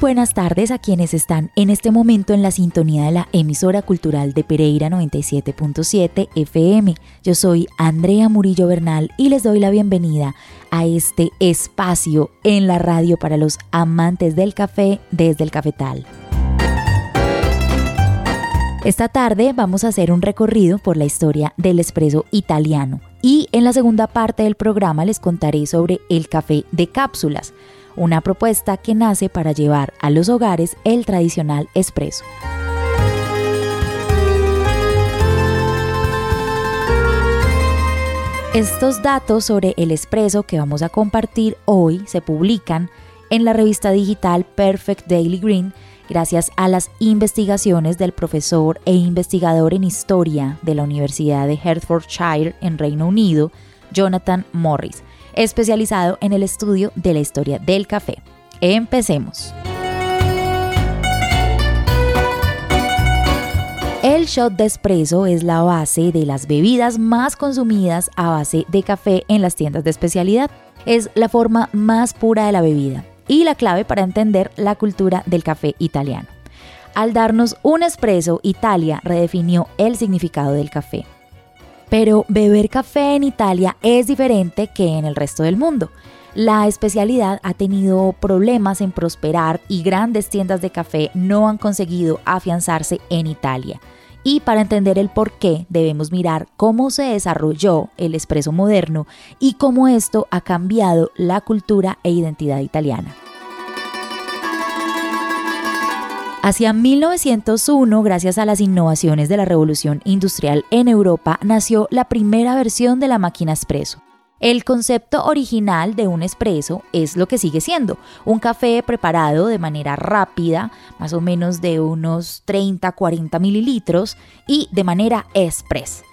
Buenas tardes a quienes están en este momento en la sintonía de la emisora cultural de Pereira 97.7 FM. Yo soy Andrea Murillo Bernal y les doy la bienvenida a este espacio en la radio para los amantes del café desde el cafetal. Esta tarde vamos a hacer un recorrido por la historia del espresso italiano y en la segunda parte del programa les contaré sobre el café de cápsulas una propuesta que nace para llevar a los hogares el tradicional espresso. Estos datos sobre el espresso que vamos a compartir hoy se publican en la revista digital Perfect Daily Green gracias a las investigaciones del profesor e investigador en historia de la Universidad de Hertfordshire en Reino Unido, Jonathan Morris, especializado en el estudio de la historia del café. Empecemos. El shot de espresso es la base de las bebidas más consumidas a base de café en las tiendas de especialidad. Es la forma más pura de la bebida y la clave para entender la cultura del café italiano. Al darnos un espresso, Italia redefinió el significado del café. Pero beber café en Italia es diferente que en el resto del mundo. La especialidad ha tenido problemas en prosperar y grandes tiendas de café no han conseguido afianzarse en Italia. Y para entender el por qué debemos mirar cómo se desarrolló el espresso moderno y cómo esto ha cambiado la cultura e identidad italiana. Hacia 1901, gracias a las innovaciones de la revolución industrial en Europa, nació la primera versión de la máquina espresso. El concepto original de un espresso es lo que sigue siendo, un café preparado de manera rápida, más o menos de unos 30-40 mililitros, y de manera express.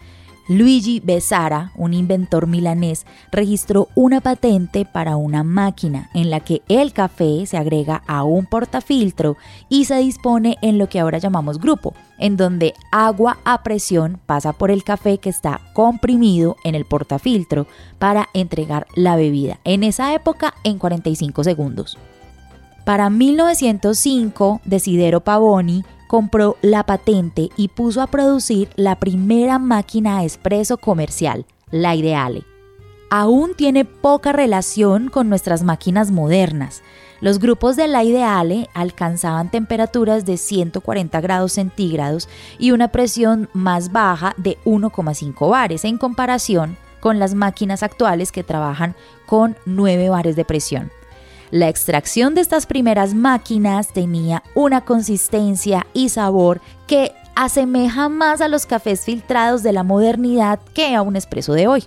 Luigi Besara, un inventor milanés, registró una patente para una máquina en la que el café se agrega a un portafiltro y se dispone en lo que ahora llamamos grupo, en donde agua a presión pasa por el café que está comprimido en el portafiltro para entregar la bebida, en esa época en 45 segundos. Para 1905, Desidero Pavoni compró la patente y puso a producir la primera máquina expreso comercial, la Ideale. Aún tiene poca relación con nuestras máquinas modernas. Los grupos de la Ideale alcanzaban temperaturas de 140 grados centígrados y una presión más baja de 1,5 bares en comparación con las máquinas actuales que trabajan con 9 bares de presión. La extracción de estas primeras máquinas tenía una consistencia y sabor que asemeja más a los cafés filtrados de la modernidad que a un espresso de hoy.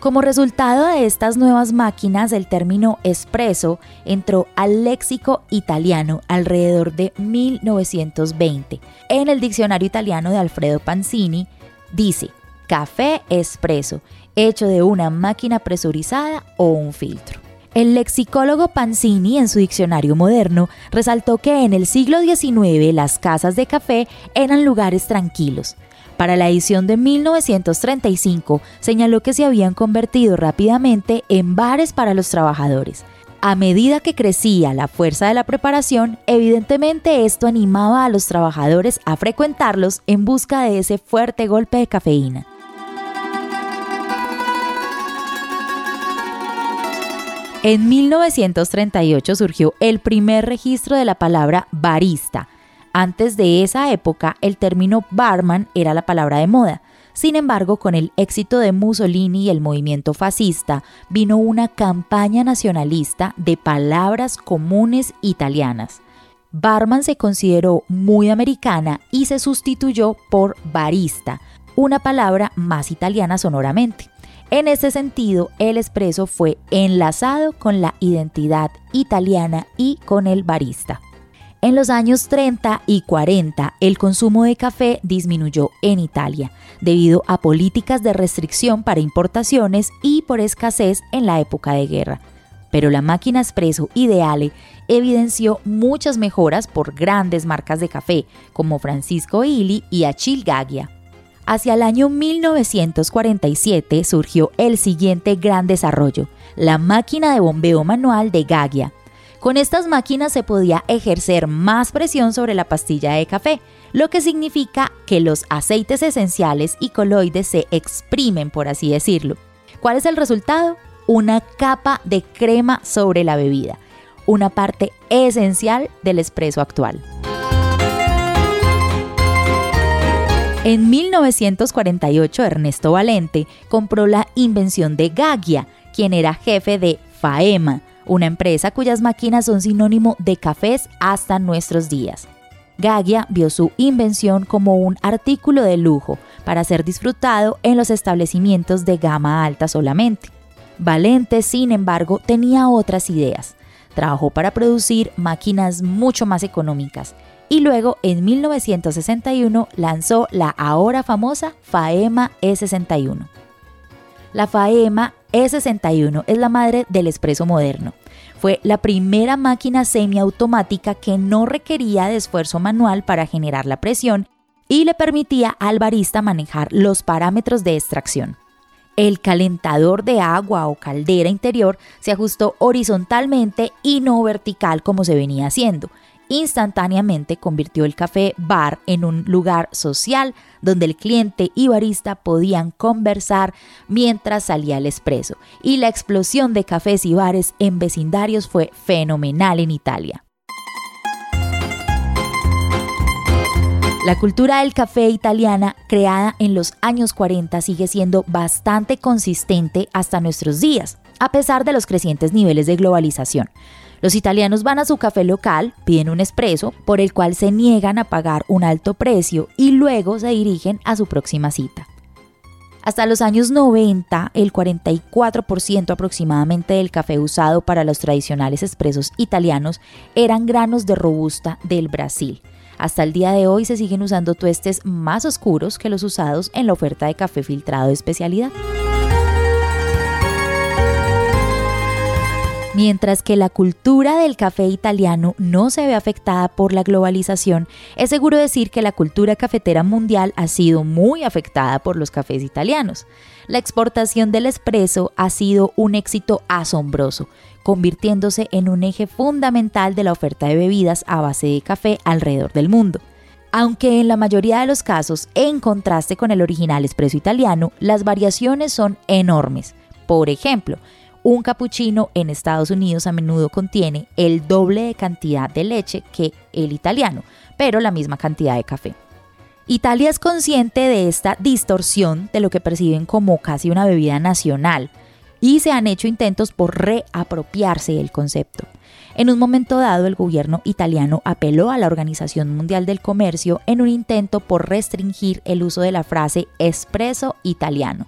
Como resultado de estas nuevas máquinas, el término espresso entró al léxico italiano alrededor de 1920. En el diccionario italiano de Alfredo Panzini dice café espresso, hecho de una máquina presurizada o un filtro. El lexicólogo Panzini en su diccionario moderno resaltó que en el siglo XIX las casas de café eran lugares tranquilos. Para la edición de 1935 señaló que se habían convertido rápidamente en bares para los trabajadores. A medida que crecía la fuerza de la preparación, evidentemente esto animaba a los trabajadores a frecuentarlos en busca de ese fuerte golpe de cafeína. En 1938 surgió el primer registro de la palabra barista. Antes de esa época, el término barman era la palabra de moda. Sin embargo, con el éxito de Mussolini y el movimiento fascista, vino una campaña nacionalista de palabras comunes italianas. Barman se consideró muy americana y se sustituyó por barista, una palabra más italiana sonoramente. En ese sentido, el espresso fue enlazado con la identidad italiana y con el barista. En los años 30 y 40, el consumo de café disminuyó en Italia debido a políticas de restricción para importaciones y por escasez en la época de guerra. Pero la máquina espresso Ideale evidenció muchas mejoras por grandes marcas de café como Francisco Illy y Achille Gaggia. Hacia el año 1947 surgió el siguiente gran desarrollo, la máquina de bombeo manual de Gaggia, con estas máquinas se podía ejercer más presión sobre la pastilla de café, lo que significa que los aceites esenciales y coloides se exprimen, por así decirlo. ¿Cuál es el resultado? Una capa de crema sobre la bebida, una parte esencial del espresso actual. En 1948 Ernesto Valente compró la invención de Gaggia, quien era jefe de Faema, una empresa cuyas máquinas son sinónimo de cafés hasta nuestros días. Gaggia vio su invención como un artículo de lujo para ser disfrutado en los establecimientos de gama alta solamente. Valente, sin embargo, tenía otras ideas. Trabajó para producir máquinas mucho más económicas y luego en 1961 lanzó la ahora famosa Faema E61. La Faema E61 es la madre del espresso moderno. Fue la primera máquina semiautomática que no requería de esfuerzo manual para generar la presión y le permitía al barista manejar los parámetros de extracción. El calentador de agua o caldera interior se ajustó horizontalmente y no vertical como se venía haciendo, instantáneamente convirtió el café bar en un lugar social donde el cliente y barista podían conversar mientras salía el expreso, y la explosión de cafés y bares en vecindarios fue fenomenal en Italia. La cultura del café italiana, creada en los años 40, sigue siendo bastante consistente hasta nuestros días, a pesar de los crecientes niveles de globalización. Los italianos van a su café local, piden un espresso, por el cual se niegan a pagar un alto precio y luego se dirigen a su próxima cita. Hasta los años 90, el 44% aproximadamente del café usado para los tradicionales expresos italianos eran granos de robusta del Brasil. Hasta el día de hoy se siguen usando tuestes más oscuros que los usados en la oferta de café filtrado de especialidad. Mientras que la cultura del café italiano no se ve afectada por la globalización, es seguro decir que la cultura cafetera mundial ha sido muy afectada por los cafés italianos. La exportación del espresso ha sido un éxito asombroso, convirtiéndose en un eje fundamental de la oferta de bebidas a base de café alrededor del mundo. Aunque en la mayoría de los casos, en contraste con el original espresso italiano, las variaciones son enormes. Por ejemplo, un cappuccino en Estados Unidos a menudo contiene el doble de cantidad de leche que el italiano, pero la misma cantidad de café. Italia es consciente de esta distorsión de lo que perciben como casi una bebida nacional y se han hecho intentos por reapropiarse del concepto. En un momento dado, el gobierno italiano apeló a la Organización Mundial del Comercio en un intento por restringir el uso de la frase espresso italiano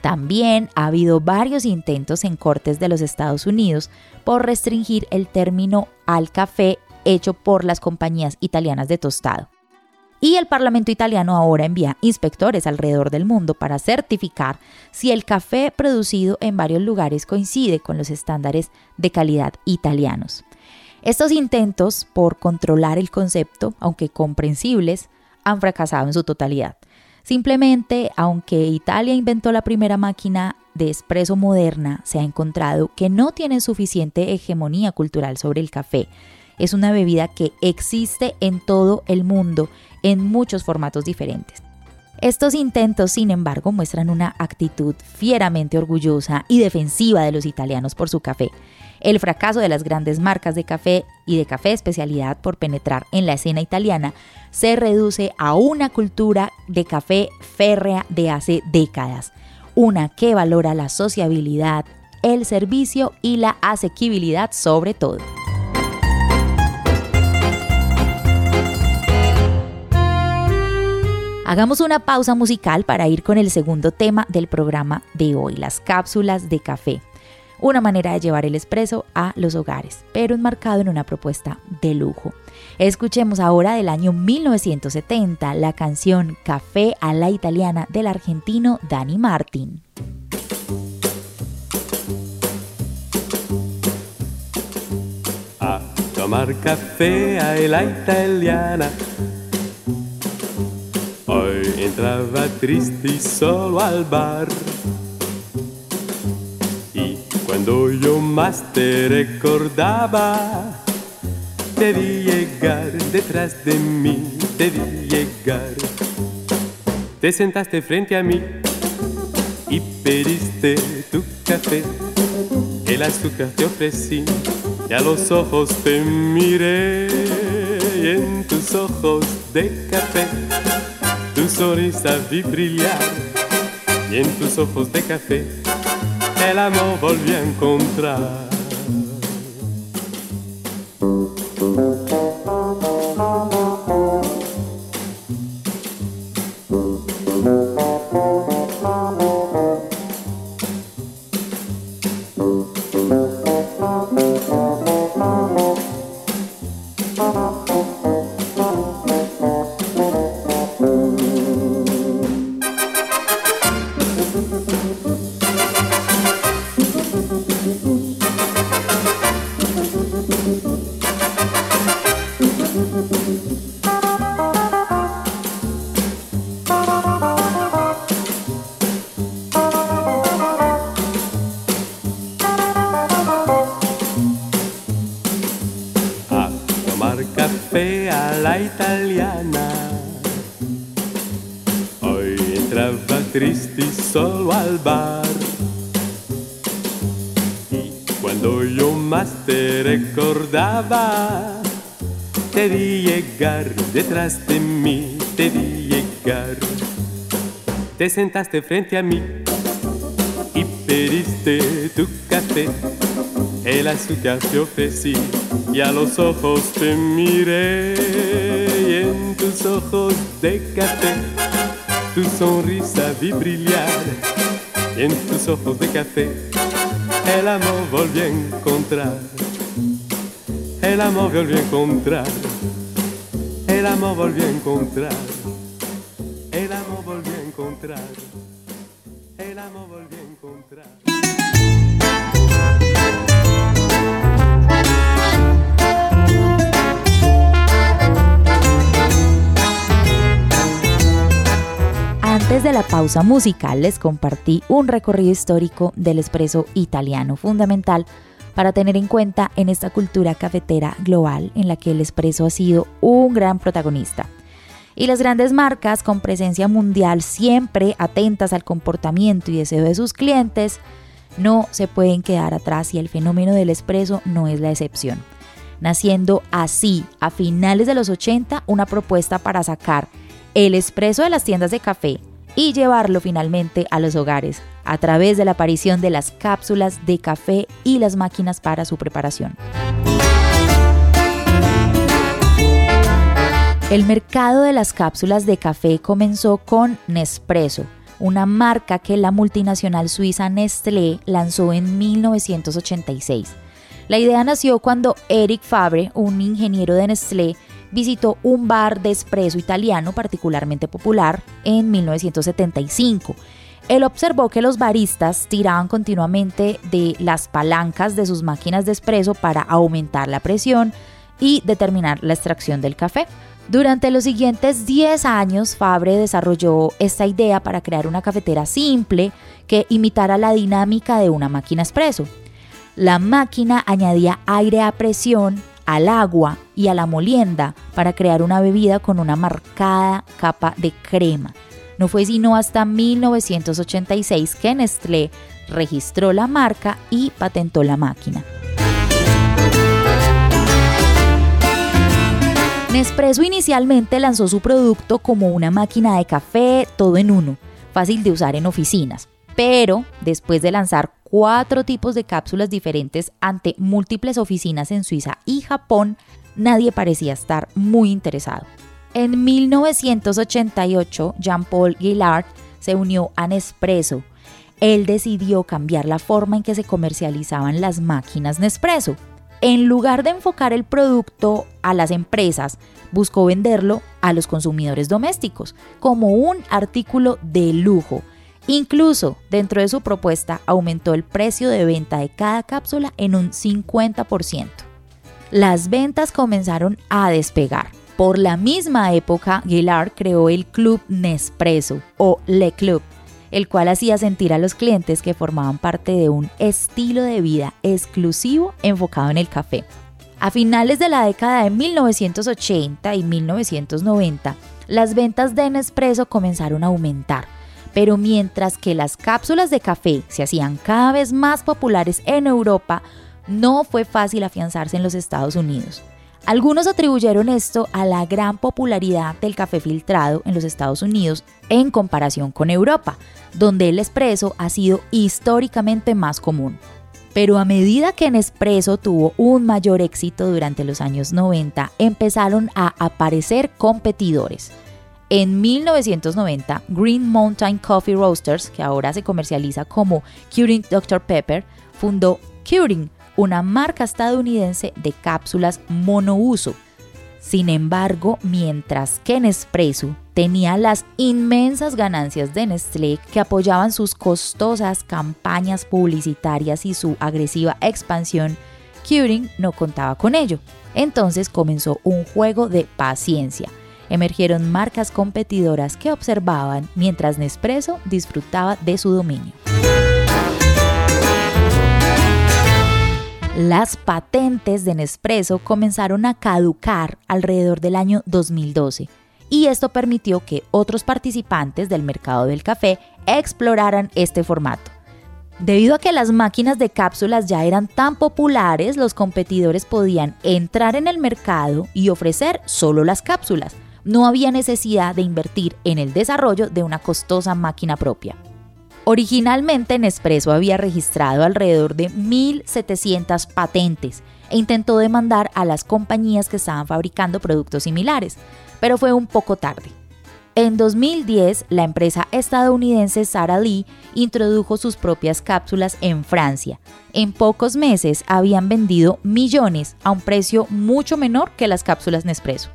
también ha habido varios intentos en cortes de los Estados Unidos por restringir el término al café hecho por las compañías italianas de tostado. Y el Parlamento italiano ahora envía inspectores alrededor del mundo para certificar si el café producido en varios lugares coincide con los estándares de calidad italianos. Estos intentos por controlar el concepto, aunque comprensibles, han fracasado en su totalidad. Simplemente, aunque Italia inventó la primera máquina de espresso moderna, se ha encontrado que no tiene suficiente hegemonía cultural sobre el café. Es una bebida que existe en todo el mundo en muchos formatos diferentes. Estos intentos, sin embargo, muestran una actitud fieramente orgullosa y defensiva de los italianos por su café. El fracaso de las grandes marcas de café y de café especialidad por penetrar en la escena italiana se reduce a una cultura de café férrea de hace décadas, una que valora la sociabilidad, el servicio y la asequibilidad sobre todo. Hagamos una pausa musical para ir con el segundo tema del programa de hoy, las cápsulas de café. Una manera de llevar el espresso a los hogares, pero enmarcado en una propuesta de lujo. Escuchemos ahora del año 1970 la canción Café a la italiana del argentino Dani Martin. A tomar café a la italiana Hoy entraba triste y solo al bar. Cuando yo más te recordaba, te vi llegar detrás de mí, te vi llegar. Te sentaste frente a mí y pediste tu café. El azúcar te ofrecí y a los ojos te miré y en tus ojos de café tu sonrisa vi brillar y en tus ojos de café el amor volvió a encontrar. Te vi llegar detrás de mí, te vi llegar. Te sentaste frente a mí y pediste tu café. El azúcar te ofrecí y a los ojos te miré y en tus ojos de café tu sonrisa vi brillar y en tus ojos de café el amor volvió a encontrar el amor volvió a encontrar, el amor volvió a encontrar, el amor volvió a encontrar, el amor volvió a encontrar. Antes de la pausa musical les compartí un recorrido histórico del espresso italiano fundamental para tener en cuenta en esta cultura cafetera global en la que el espresso ha sido un gran protagonista. Y las grandes marcas con presencia mundial siempre atentas al comportamiento y deseo de sus clientes no se pueden quedar atrás y el fenómeno del espresso no es la excepción. Naciendo así a finales de los 80 una propuesta para sacar el espresso de las tiendas de café y llevarlo finalmente a los hogares a través de la aparición de las cápsulas de café y las máquinas para su preparación. El mercado de las cápsulas de café comenzó con Nespresso, una marca que la multinacional suiza Nestlé lanzó en 1986. La idea nació cuando Eric Fabre, un ingeniero de Nestlé, visitó un bar de espresso italiano particularmente popular en 1975. Él observó que los baristas tiraban continuamente de las palancas de sus máquinas de espresso para aumentar la presión y determinar la extracción del café. Durante los siguientes 10 años, Fabre desarrolló esta idea para crear una cafetera simple que imitara la dinámica de una máquina espresso. La máquina añadía aire a presión al agua y a la molienda para crear una bebida con una marcada capa de crema. No fue sino hasta 1986 que Nestlé registró la marca y patentó la máquina. Nespresso inicialmente lanzó su producto como una máquina de café todo en uno, fácil de usar en oficinas. Pero después de lanzar cuatro tipos de cápsulas diferentes ante múltiples oficinas en Suiza y Japón, nadie parecía estar muy interesado. En 1988, Jean-Paul Guillard se unió a Nespresso. Él decidió cambiar la forma en que se comercializaban las máquinas Nespresso en lugar de enfocar el producto a las empresas, buscó venderlo a los consumidores domésticos como un artículo de lujo. Incluso dentro de su propuesta aumentó el precio de venta de cada cápsula en un 50%. Las ventas comenzaron a despegar. Por la misma época, Gillard creó el Club Nespresso o Le Club, el cual hacía sentir a los clientes que formaban parte de un estilo de vida exclusivo enfocado en el café. A finales de la década de 1980 y 1990, las ventas de Nespresso comenzaron a aumentar, pero mientras que las cápsulas de café se hacían cada vez más populares en Europa, no fue fácil afianzarse en los Estados Unidos. Algunos atribuyeron esto a la gran popularidad del café filtrado en los Estados Unidos en comparación con Europa, donde el espresso ha sido históricamente más común. Pero a medida que Nespresso tuvo un mayor éxito durante los años 90, empezaron a aparecer competidores. En 1990, Green Mountain Coffee Roasters, que ahora se comercializa como Keurig Dr. Pepper, fundó Keurig, una marca estadounidense de cápsulas monouso. Sin embargo, mientras que Nespresso tenía las inmensas ganancias de Nestlé que apoyaban sus costosas campañas publicitarias y su agresiva expansión, Keurig no contaba con ello. Entonces comenzó un juego de paciencia. Emergieron marcas competidoras que observaban mientras Nespresso disfrutaba de su dominio. Las patentes de Nespresso comenzaron a caducar alrededor del año 2012 y esto permitió que otros participantes del mercado del café exploraran este formato. Debido a que las máquinas de cápsulas ya eran tan populares, los competidores podían entrar en el mercado y ofrecer solo las cápsulas. No había necesidad de invertir en el desarrollo de una costosa máquina propia. Originalmente Nespresso había registrado alrededor de 1.700 patentes e intentó demandar a las compañías que estaban fabricando productos similares, pero fue un poco tarde. En 2010, la empresa estadounidense Sara Lee introdujo sus propias cápsulas en Francia. En pocos meses habían vendido millones a un precio mucho menor que las cápsulas Nespresso.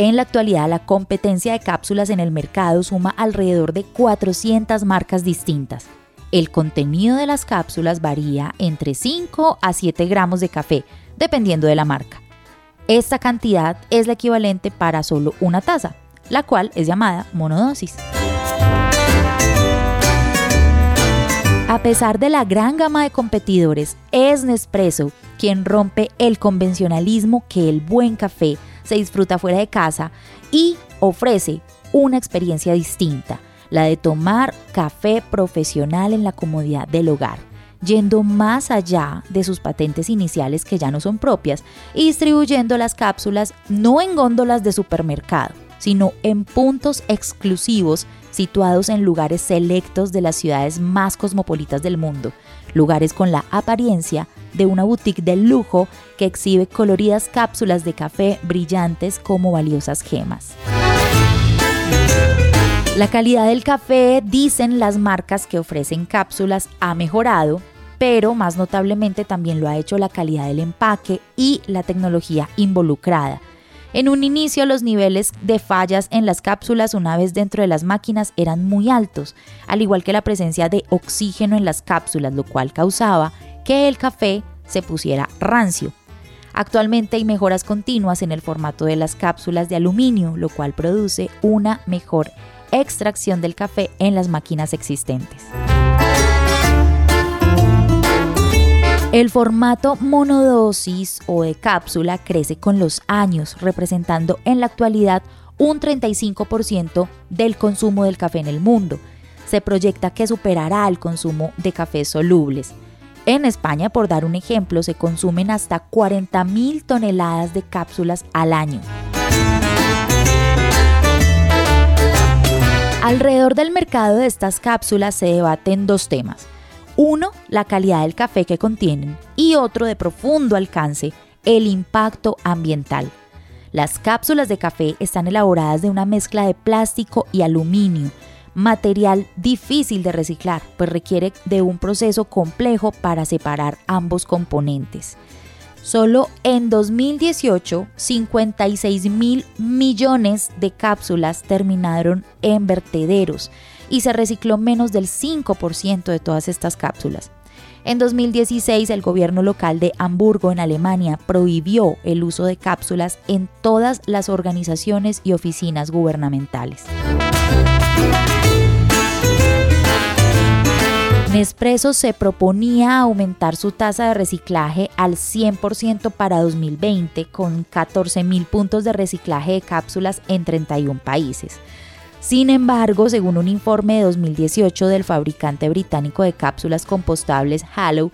En la actualidad, la competencia de cápsulas en el mercado suma alrededor de 400 marcas distintas. El contenido de las cápsulas varía entre 5 a 7 gramos de café, dependiendo de la marca. Esta cantidad es la equivalente para solo una taza, la cual es llamada monodosis. A pesar de la gran gama de competidores, es Nespresso quien rompe el convencionalismo que el buen café se disfruta fuera de casa y ofrece una experiencia distinta, la de tomar café profesional en la comodidad del hogar, yendo más allá de sus patentes iniciales que ya no son propias y distribuyendo las cápsulas no en góndolas de supermercado, sino en puntos exclusivos situados en lugares selectos de las ciudades más cosmopolitas del mundo, lugares con la apariencia de una boutique de lujo que exhibe coloridas cápsulas de café brillantes como valiosas gemas. La calidad del café, dicen las marcas que ofrecen cápsulas, ha mejorado, pero más notablemente también lo ha hecho la calidad del empaque y la tecnología involucrada. En un inicio los niveles de fallas en las cápsulas una vez dentro de las máquinas eran muy altos, al igual que la presencia de oxígeno en las cápsulas, lo cual causaba que el café se pusiera rancio. Actualmente hay mejoras continuas en el formato de las cápsulas de aluminio, lo cual produce una mejor extracción del café en las máquinas existentes. El formato monodosis o de cápsula crece con los años, representando en la actualidad un 35% del consumo del café en el mundo. Se proyecta que superará el consumo de cafés solubles. En España, por dar un ejemplo, se consumen hasta 40.000 toneladas de cápsulas al año. Alrededor del mercado de estas cápsulas se debaten dos temas. Uno, la calidad del café que contienen y otro de profundo alcance, el impacto ambiental. Las cápsulas de café están elaboradas de una mezcla de plástico y aluminio, material difícil de reciclar, pues requiere de un proceso complejo para separar ambos componentes. Solo en 2018, 56 mil millones de cápsulas terminaron en vertederos y se recicló menos del 5% de todas estas cápsulas. En 2016, el gobierno local de Hamburgo, en Alemania, prohibió el uso de cápsulas en todas las organizaciones y oficinas gubernamentales. Nespresso se proponía aumentar su tasa de reciclaje al 100% para 2020 con 14.000 puntos de reciclaje de cápsulas en 31 países. Sin embargo, según un informe de 2018 del fabricante británico de cápsulas compostables Hallow,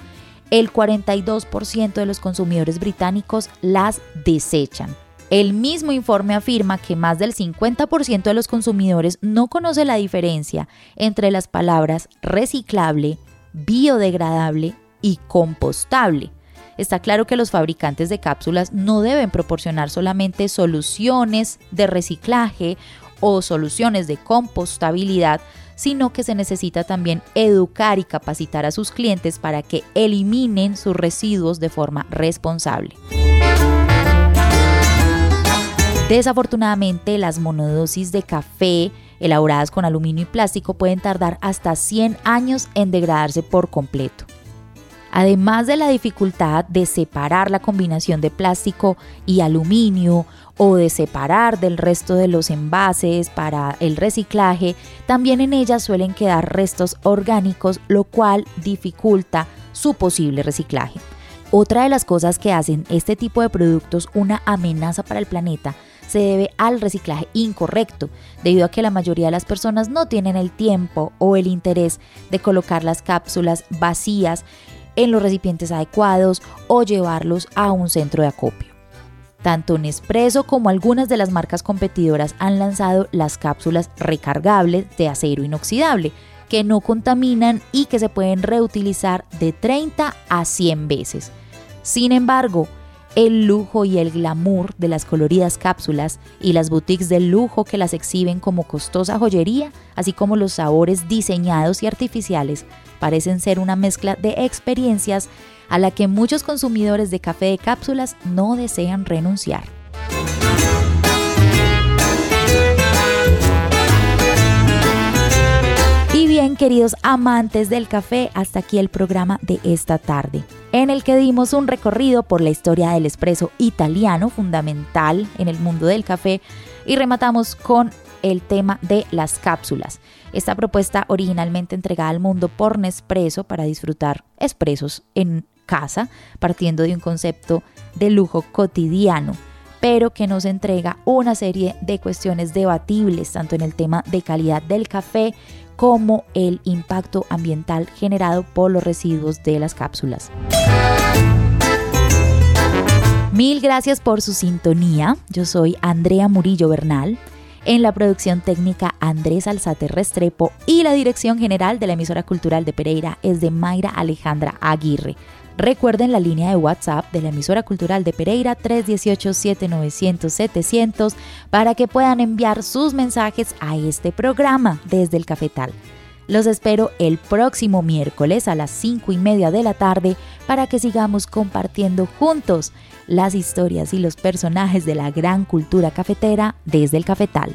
el 42% de los consumidores británicos las desechan. El mismo informe afirma que más del 50% de los consumidores no conoce la diferencia entre las palabras reciclable, biodegradable y compostable. Está claro que los fabricantes de cápsulas no deben proporcionar solamente soluciones de reciclaje o soluciones de compostabilidad, sino que se necesita también educar y capacitar a sus clientes para que eliminen sus residuos de forma responsable. Desafortunadamente, las monodosis de café elaboradas con aluminio y plástico pueden tardar hasta 100 años en degradarse por completo. Además de la dificultad de separar la combinación de plástico y aluminio o de separar del resto de los envases para el reciclaje, también en ellas suelen quedar restos orgánicos, lo cual dificulta su posible reciclaje. Otra de las cosas que hacen este tipo de productos una amenaza para el planeta se debe al reciclaje incorrecto, debido a que la mayoría de las personas no tienen el tiempo o el interés de colocar las cápsulas vacías en los recipientes adecuados o llevarlos a un centro de acopio. Tanto Nespresso como algunas de las marcas competidoras han lanzado las cápsulas recargables de acero inoxidable, que no contaminan y que se pueden reutilizar de 30 a 100 veces. Sin embargo, el lujo y el glamour de las coloridas cápsulas y las boutiques del lujo que las exhiben como costosa joyería, así como los sabores diseñados y artificiales, parecen ser una mezcla de experiencias a la que muchos consumidores de café de cápsulas no desean renunciar. Queridos amantes del café, hasta aquí el programa de esta tarde en el que dimos un recorrido por la historia del espresso italiano, fundamental en el mundo del café, y rematamos con el tema de las cápsulas. Esta propuesta originalmente entregada al mundo por Nespresso para disfrutar expresos en casa, partiendo de un concepto de lujo cotidiano pero que nos entrega una serie de cuestiones debatibles, tanto en el tema de calidad del café como el impacto ambiental generado por los residuos de las cápsulas. Mil gracias por su sintonía. Yo soy Andrea Murillo Bernal. En la producción técnica Andrés Alzate Restrepo y la dirección general de la emisora cultural de Pereira es de Mayra Alejandra Aguirre. Recuerden la línea de WhatsApp de la emisora cultural de Pereira 318-7900-700 para que puedan enviar sus mensajes a este programa desde el cafetal. Los espero el próximo miércoles a las 5 y media de la tarde para que sigamos compartiendo juntos las historias y los personajes de la gran cultura cafetera desde el cafetal.